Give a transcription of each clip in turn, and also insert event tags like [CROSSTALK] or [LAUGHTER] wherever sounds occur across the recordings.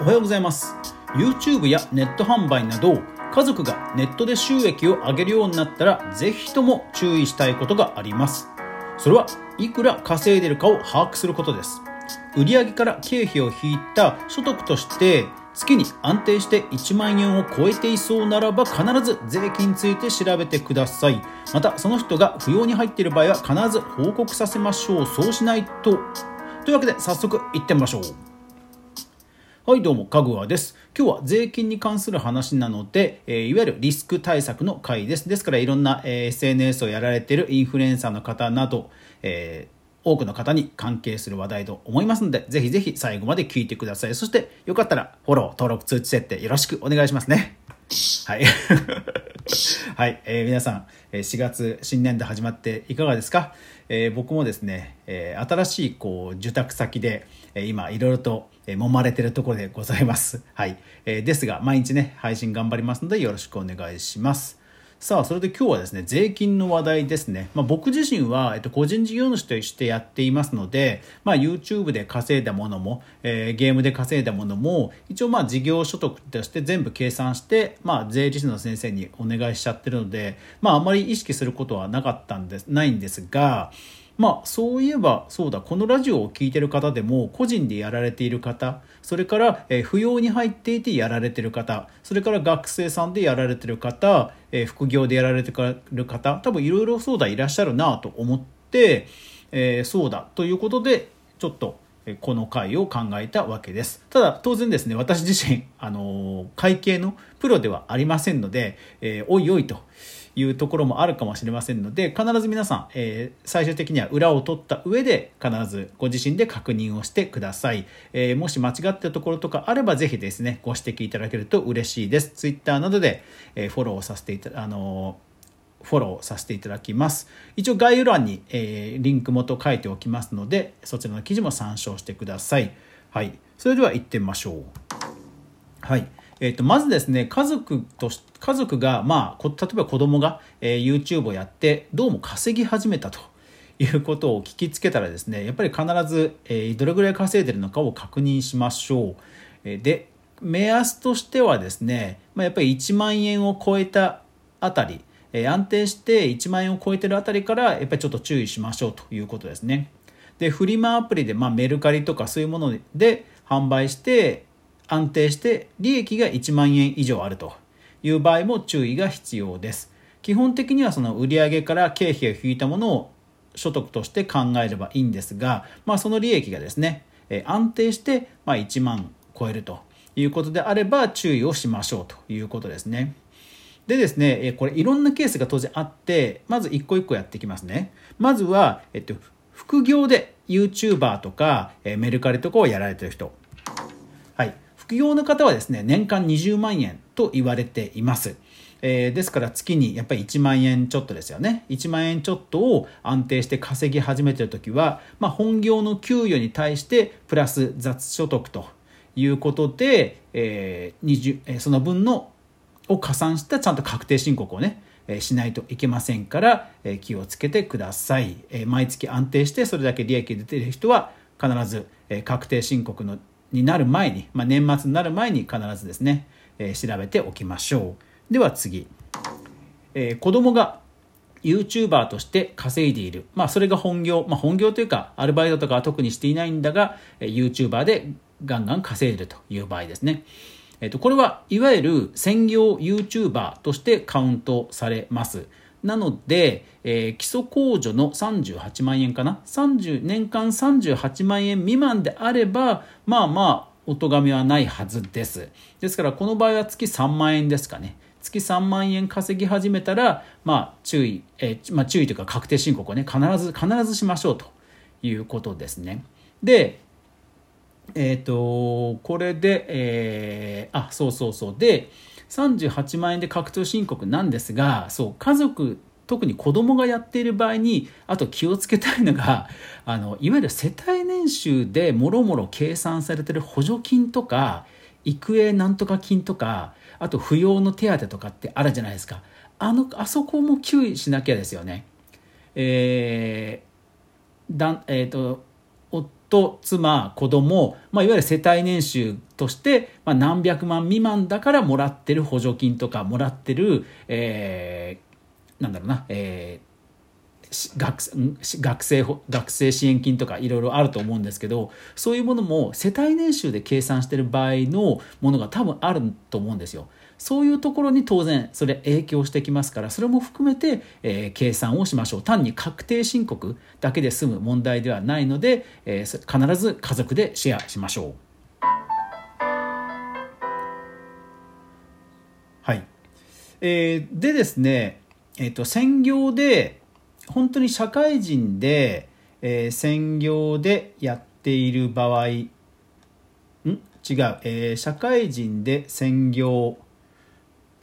おはようございます。YouTube やネット販売など家族がネットで収益を上げるようになったらぜひとも注意したいことがあります。それはいくら稼いでるかを把握することです。売上から経費を引いた所得として月に安定して1万円を超えていそうならば必ず税金について調べてください。またその人が扶養に入っている場合は必ず報告させましょう。そうしないと。というわけで早速いってみましょう。はいどうもかぐわです今日は税金に関する話なので、えー、いわゆるリスク対策の回ですですからいろんな、えー、SNS をやられているインフルエンサーの方など、えー多くの方に関係する話題と思いますので、ぜひぜひ最後まで聞いてください。そして、よかったらフォロー、登録、通知設定よろしくお願いしますね。はい。[LAUGHS] はい、えー、皆さん、4月新年度始まっていかがですか、えー、僕もですね、えー、新しいこう受託先で、え、今いろいろと揉まれてるところでございます。はい、えー、ですが毎日ね配信頑張りますのでよろしくお願いします。さあ、それで今日はですね、税金の話題ですね。まあ、僕自身は、えっと、個人事業主としてやっていますので、まあ、YouTube で稼いだものも、えー、ゲームで稼いだものも、一応まあ事業所得として全部計算して、まあ、税理士の先生にお願いしちゃってるので、まあ、あまり意識することはなかったんです、ないんですが、まあそういえばそうだこのラジオを聴いてる方でも個人でやられている方それから、扶養に入っていてやられてる方それから学生さんでやられてる方、副業でやられてる方多分いろいろそうだいらっしゃるなと思って、えー、そうだということでちょっとこの回を考えたわけです。ただ当然ですね、私自身、あの会計のプロではありませんので、えー、おいおいというところもあるかもしれませんので必ず皆さん、えー、最終的には裏を取った上で必ずご自身で確認をしてください、えー、もし間違ったところとかあればぜひですねご指摘いただけると嬉しいです Twitter などで、え、フォローさせていたあのフォローさせていただきます。一応概要欄に、えー、リンク元書いておきますので、そちらの記事も参照してください。はい。それでは行ってみましょう。はい。えー、とまずですね家族と家族が、まあ、例えば子供が、えー、YouTube をやってどうも稼ぎ始めたということを聞きつけたらですねやっぱり必ず、えー、どれぐらい稼いでるのかを確認しましょう。えー、で目安としてはですね、まあ、やっぱり1万円を超えたあたり、え、安定して1万円を超えてるあたりからやっぱりちょっと注意しましょうということですね。でフリマアプリで、まあ、メルカリとかそういうもので販売して安定して利益が1万円以上あるという場合も注意が必要です。基本的にはその売上から経費を引いたものを所得として考えればいいんですが、まあ、その利益がですね、え安定してま1万超えるということであれば注意をしましょうということですね。でですね、これいろんなケースが当然あって、まず一個一個やっていきますね。まずは、えっと、副業で YouTuber とかメルカリとかをやられてる人。はい。副業の方はですね、年間20万円と言われています。えー、ですから月にやっぱり1万円ちょっとですよね。1万円ちょっとを安定して稼ぎ始めてる時は、まあ、本業の給与に対してプラス雑所得ということで、えー、20その分のを加算したちゃんと確定申告をね、しないといけませんから、気をつけてください、毎月安定してそれだけ利益出ている人は必ず、確定申告のになる前に、まあ、年末になる前に必ずですね、調べておきましょう。では次。子供が YouTuber として稼いでいる。まあ、それが本業。まあ、本業というか、アルバイトとかは特にしていないんだが、YouTuber でガンガン稼いでるという場合ですね。えっ、と、これはいわゆる専業 YouTuber としてカウントされます。なので、えー、基礎控除の38万円かな？30年間38万円未満であればまあまあお咎めはないはずです。ですからこの場合は月3万円ですかね。月3万円稼ぎ始めたら、まあ、注意、えー、まあ、注意というか確定申告をね必ず必ずしましょうということですね。でえっ、ー、とこれで、えー、あそうそうそうで38万円で確定申告なんですがそう家族特に子供がやっている場合にあと気をつけたいのが [LAUGHS] あのいわゆる世帯年収でもろもろ計算されてる補助金とか育英なんとか金とかあと扶養の手当とかってあるじゃないですかあのあそこも注意しなきゃですよね。えーだえーと、夫妻子供、まあ、いわゆる世帯年収として、まあ、何百万未満だからもらってる補助金とかもらってる、えー、なんだろうな、えー学学生学生支援金とかいろいろあると思うんですけどそういうものも世帯年収で計算してる場合のものが多分あると思うんですよ。そういうところに当然それ影響してきますからそれも含めて、えー、計算をしましょう。単に確定申告だけで済む問題ではないので、えー、必ず家族でシェアしましょう。はい、えー、でですね、えーと、専業で本当に社会人で、えー、専業でやっている場合ん？違う、えー、社会人で専業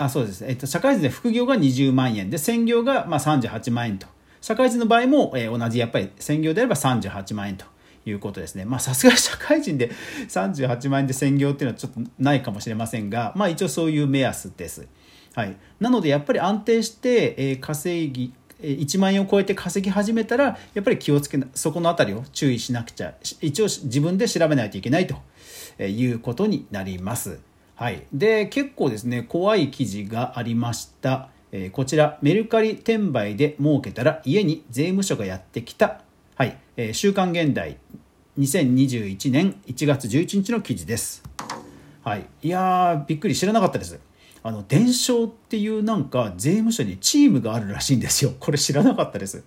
あそうです、えっと、社会人で副業が20万円で専業がまあ38万円と社会人の場合も、えー、同じやっぱり専業であれば38万円ということですねまさすがに [LAUGHS] 社会人で38万円で専業っていうのはちょっとないかもしれませんがまあ一応そういう目安です。はい、なのでやっぱり安定して、えー、稼ぎ1万円を超えて稼ぎ始めたらやっぱり気をつけなそこの辺りを注意しなくちゃ一応自分で調べないといけないということになります。はい、で結構ですね怖い記事がありました、えー、こちらメルカリ転売で儲けたら家に税務署がやってきた、はい。えー、週刊現代2021年1月11日の記事です、はい、いやーびっくり。知らなかったです。あの伝承っていうなんか税務署にチームがあるらしいんですよ。[LAUGHS] これ知らなかったです。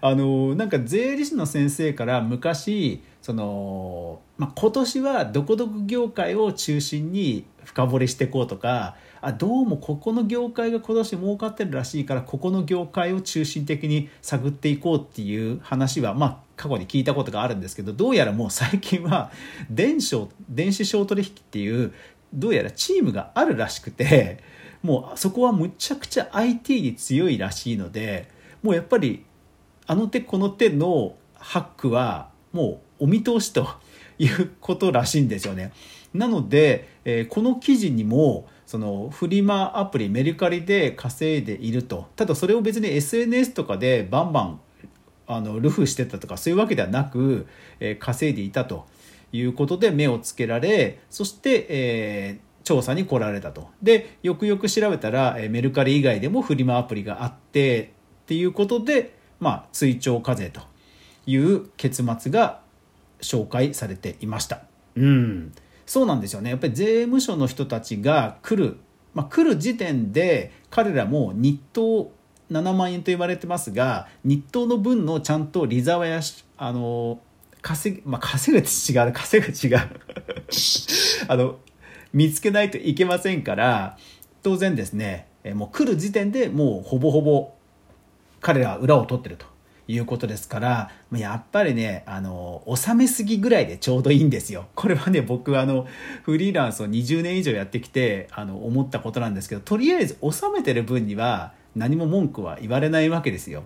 あのなんか税理士の先生から昔その、まあ、今年はどこどこ業界を中心に深掘りしていこうとかあどうもここの業界が今年儲かってるらしいからここの業界を中心的に探っていこうっていう話はまあ過去に聞いたことがあるんですけどどうやらもう最近は電子電子商取引っていうどうやらチームがあるらしくて [LAUGHS] もうそこはむちゃくちゃ IT に強いらしいのでもうやっぱりあの手この手のハックはもうお見通しということらしいんですよね。なので、えー、この記事にもそのフリマアプリメルカリで稼いでいるとただそれを別に SNS とかでバンバンあのルフしてたとかそういうわけではなく、えー、稼いでいたということで目をつけられそして、えー、調査に来られたと。でよくよく調べたら、えメルカリ以外でもフリマアプリがあってっていうことで、まあ、追徴課税という結末が紹介されていました。うん。そうなんですよね。やっぱり税務署の人たちが来る、まあ、来る時点で彼らも日当7万円と言われてますが日当の分のちゃんと利沢やあの稼ぐ、まあ、稼ぐって違う稼ぐ違う。[LAUGHS] あの見つけないといけませんから当然ですねもう来る時点でもうほぼほぼ彼らは裏を取ってると。いうことですからやっぱりねあの納めすぎぐらいでちょうどいいんですよ。これはね僕はあのフリーランスを20年以上やってきてあの思ったことなんですけどとりあえず納めてる分には何も文句は言われないわけですよ。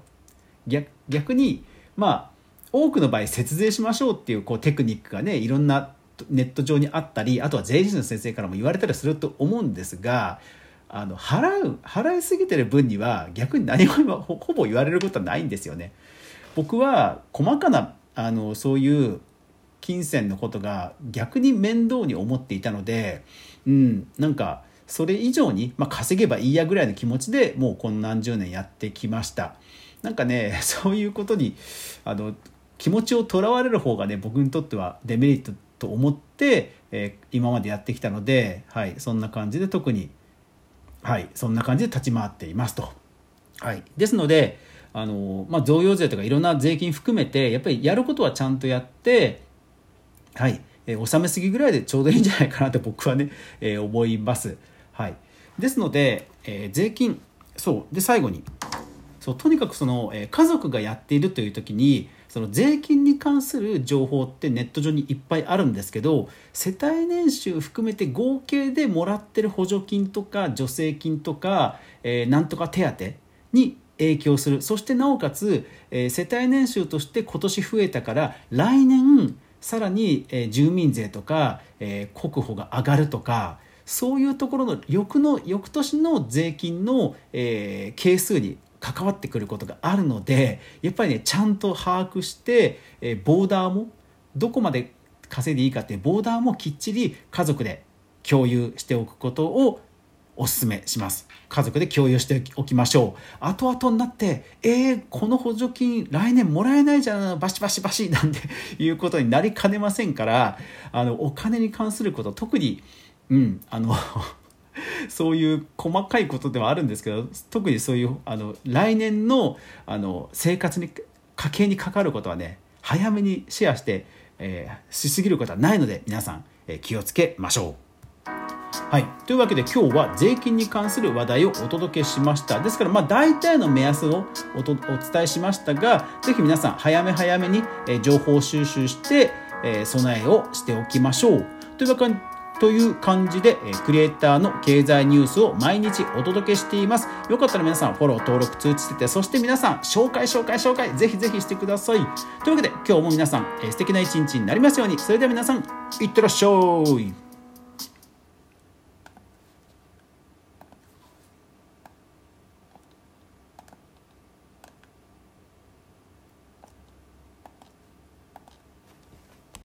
逆にまあ多くの場合節税しましょうっていうこうテクニックがねいろんなネット上にあったりあとは税理士の先生からも言われたりすると思うんですがあの払う払いすぎてる分には逆に何もほぼ言われることはないんですよね。僕は細かなあのそういう金銭のことが逆に面倒に思っていたので、うん、なんかそれ以上に、まあ、稼げばいいやぐらいの気持ちでもうこの何十年やってきました。なんかねそういうことにあの気持ちをとらわれる方がね僕にとってはデメリットと思って、えー、今までやってきたので、はい、そんな感じで特に、はい、そんな感じで立ち回っていますと。はい、ですのであの、まあ、贈与税とかいろんな税金含めてやっぱりやることはちゃんとやってはい、えー、納めすぎぐらいでちょうどいいんじゃないかなと僕はね、えー、思います。はい、ですので、えー、税金そうで最後にそうとにかくその、えー、家族がやっているという時にその税金に関する情報ってネット上にいっぱいあるんですけど世帯年収含めて合計でもらってる補助金とか助成金とか、えー、なんとか手当に影響する。そしてなおかつ、えー、世帯年収として今年増えたから来年さらに、えー、住民税とか、えー、国保が上がるとかそういうところの翌の翌年の税金の、え係数に関わってくることがあるのでやっぱりねちゃんと把握して、えボーダーもどこまで稼いでいいかっていうボーダーもきっちり家族で共有しておくことをお勧めします。家族で共有しておきましょう。後々になってえー、この補助金来年もらえないじゃんバシバシバシなんていうことになりかねませんからあのお金に関すること特にうんあの [LAUGHS] そういう細かいことではあるんですけど特にそういうあの来年のあの生活に家計にかかることはね早めにシェアして、えー、しすぎることはないので皆さん、えー、気をつけましょう。はい、というわけで今日は税金に関する話題をお届けしました。ですからまあ大体の目安をお伝えしましたが是非皆さん早め早めに情報収集して備えをしておきましょう。というわけという感じでえクリエイターの経済ニュースを毎日お届けしています。よかったら皆さんフォロー登録通知しててそして皆さん紹介紹介紹介ぜひぜひしてください。というわけで今日も皆さん素敵な一日になりますように。それでは皆さんいってらっしゃい。